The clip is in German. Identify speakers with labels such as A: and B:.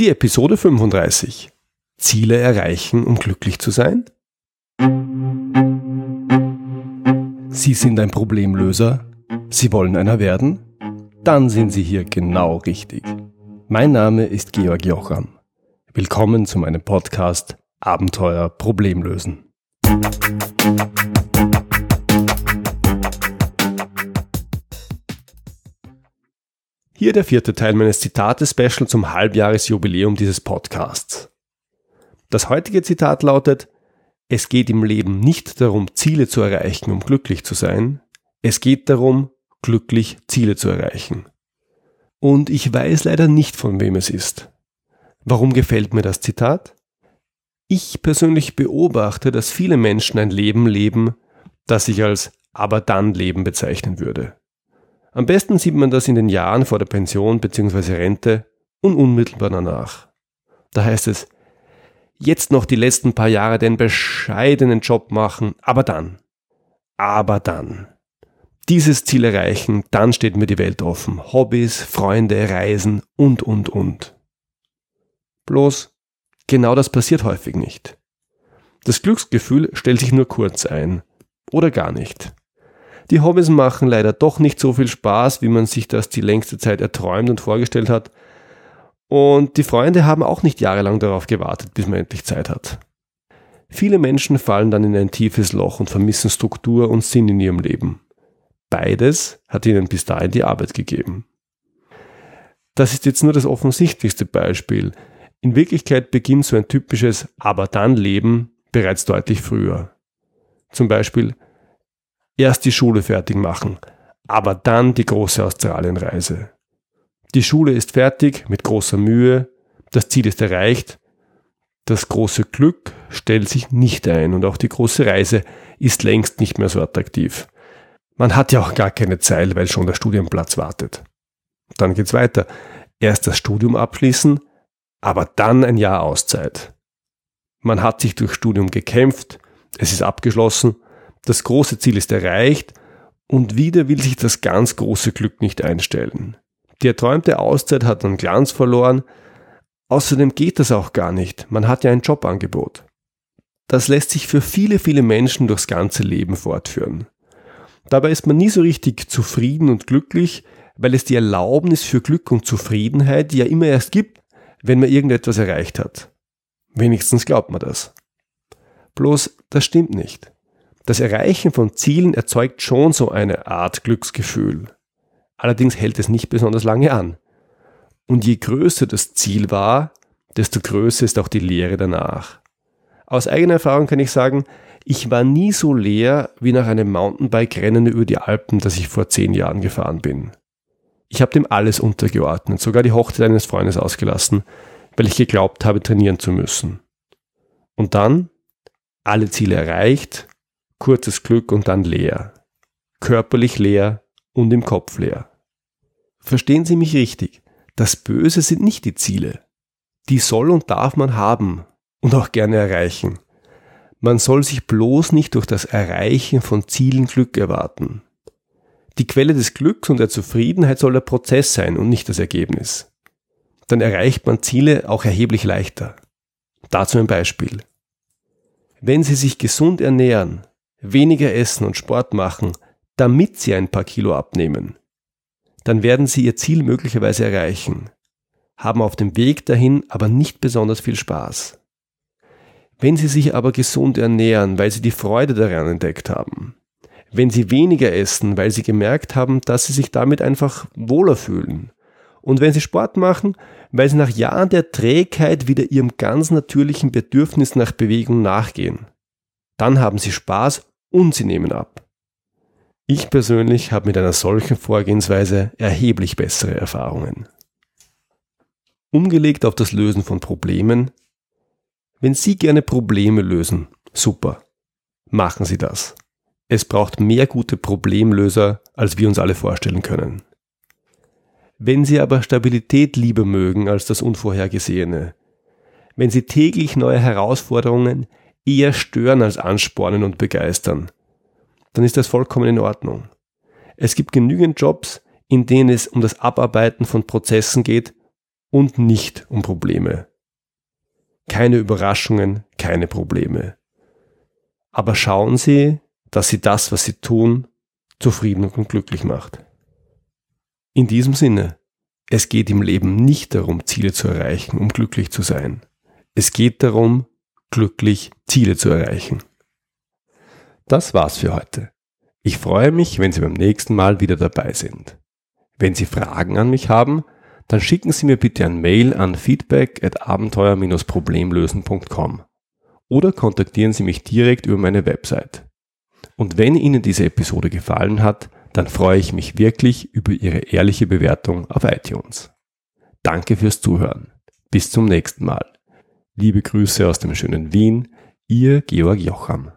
A: Die Episode 35. Ziele erreichen, um glücklich zu sein? Sie sind ein Problemlöser? Sie wollen einer werden? Dann sind Sie hier genau richtig. Mein Name ist Georg Jocham. Willkommen zu meinem Podcast Abenteuer Problemlösen. Hier der vierte Teil meines Zitate-Special zum Halbjahresjubiläum dieses Podcasts. Das heutige Zitat lautet, es geht im Leben nicht darum, Ziele zu erreichen, um glücklich zu sein, es geht darum, glücklich Ziele zu erreichen. Und ich weiß leider nicht, von wem es ist. Warum gefällt mir das Zitat? Ich persönlich beobachte, dass viele Menschen ein Leben leben, das ich als aber dann Leben bezeichnen würde. Am besten sieht man das in den Jahren vor der Pension bzw. Rente und unmittelbar danach. Da heißt es, jetzt noch die letzten paar Jahre den bescheidenen Job machen, aber dann, aber dann. Dieses Ziel erreichen, dann steht mir die Welt offen. Hobbys, Freunde, Reisen und, und, und. Bloß, genau das passiert häufig nicht. Das Glücksgefühl stellt sich nur kurz ein. Oder gar nicht. Die Hobbys machen leider doch nicht so viel Spaß, wie man sich das die längste Zeit erträumt und vorgestellt hat. Und die Freunde haben auch nicht jahrelang darauf gewartet, bis man endlich Zeit hat. Viele Menschen fallen dann in ein tiefes Loch und vermissen Struktur und Sinn in ihrem Leben. Beides hat ihnen bis dahin die Arbeit gegeben. Das ist jetzt nur das offensichtlichste Beispiel. In Wirklichkeit beginnt so ein typisches Aber dann Leben bereits deutlich früher. Zum Beispiel erst die Schule fertig machen, aber dann die große Australienreise. Die Schule ist fertig mit großer Mühe, das Ziel ist erreicht, das große Glück stellt sich nicht ein und auch die große Reise ist längst nicht mehr so attraktiv. Man hat ja auch gar keine Zeit, weil schon der Studienplatz wartet. Dann geht's weiter. Erst das Studium abschließen, aber dann ein Jahr Auszeit. Man hat sich durch Studium gekämpft, es ist abgeschlossen das große Ziel ist erreicht und wieder will sich das ganz große Glück nicht einstellen. Die erträumte Auszeit hat an Glanz verloren, außerdem geht das auch gar nicht, man hat ja ein Jobangebot. Das lässt sich für viele, viele Menschen durchs ganze Leben fortführen. Dabei ist man nie so richtig zufrieden und glücklich, weil es die Erlaubnis für Glück und Zufriedenheit ja immer erst gibt, wenn man irgendetwas erreicht hat. Wenigstens glaubt man das. Bloß, das stimmt nicht. Das Erreichen von Zielen erzeugt schon so eine Art Glücksgefühl. Allerdings hält es nicht besonders lange an. Und je größer das Ziel war, desto größer ist auch die Lehre danach. Aus eigener Erfahrung kann ich sagen, ich war nie so leer wie nach einem Mountainbike-Rennen über die Alpen, das ich vor zehn Jahren gefahren bin. Ich habe dem alles untergeordnet, sogar die Hochzeit eines Freundes ausgelassen, weil ich geglaubt habe, trainieren zu müssen. Und dann alle Ziele erreicht, kurzes Glück und dann leer. Körperlich leer und im Kopf leer. Verstehen Sie mich richtig, das Böse sind nicht die Ziele. Die soll und darf man haben und auch gerne erreichen. Man soll sich bloß nicht durch das Erreichen von Zielen Glück erwarten. Die Quelle des Glücks und der Zufriedenheit soll der Prozess sein und nicht das Ergebnis. Dann erreicht man Ziele auch erheblich leichter. Dazu ein Beispiel. Wenn Sie sich gesund ernähren, weniger essen und Sport machen, damit sie ein paar Kilo abnehmen, dann werden sie ihr Ziel möglicherweise erreichen, haben auf dem Weg dahin aber nicht besonders viel Spaß. Wenn sie sich aber gesund ernähren, weil sie die Freude daran entdeckt haben, wenn sie weniger essen, weil sie gemerkt haben, dass sie sich damit einfach wohler fühlen, und wenn sie Sport machen, weil sie nach Jahren der Trägheit wieder ihrem ganz natürlichen Bedürfnis nach Bewegung nachgehen, dann haben sie Spaß und sie nehmen ab. Ich persönlich habe mit einer solchen Vorgehensweise erheblich bessere Erfahrungen. Umgelegt auf das Lösen von Problemen. Wenn Sie gerne Probleme lösen, super. Machen Sie das. Es braucht mehr gute Problemlöser, als wir uns alle vorstellen können. Wenn Sie aber Stabilität lieber mögen als das Unvorhergesehene, wenn Sie täglich neue Herausforderungen eher stören als anspornen und begeistern, dann ist das vollkommen in Ordnung. Es gibt genügend Jobs, in denen es um das Abarbeiten von Prozessen geht und nicht um Probleme. Keine Überraschungen, keine Probleme. Aber schauen Sie, dass Sie das, was Sie tun, zufrieden und glücklich macht. In diesem Sinne, es geht im Leben nicht darum, Ziele zu erreichen, um glücklich zu sein. Es geht darum, glücklich Ziele zu erreichen. Das war's für heute. Ich freue mich, wenn Sie beim nächsten Mal wieder dabei sind. Wenn Sie Fragen an mich haben, dann schicken Sie mir bitte ein Mail an feedback at abenteuer-problemlösen.com oder kontaktieren Sie mich direkt über meine Website. Und wenn Ihnen diese Episode gefallen hat, dann freue ich mich wirklich über Ihre ehrliche Bewertung auf iTunes. Danke fürs Zuhören. Bis zum nächsten Mal. Liebe Grüße aus dem schönen Wien, Ihr Georg Jocham.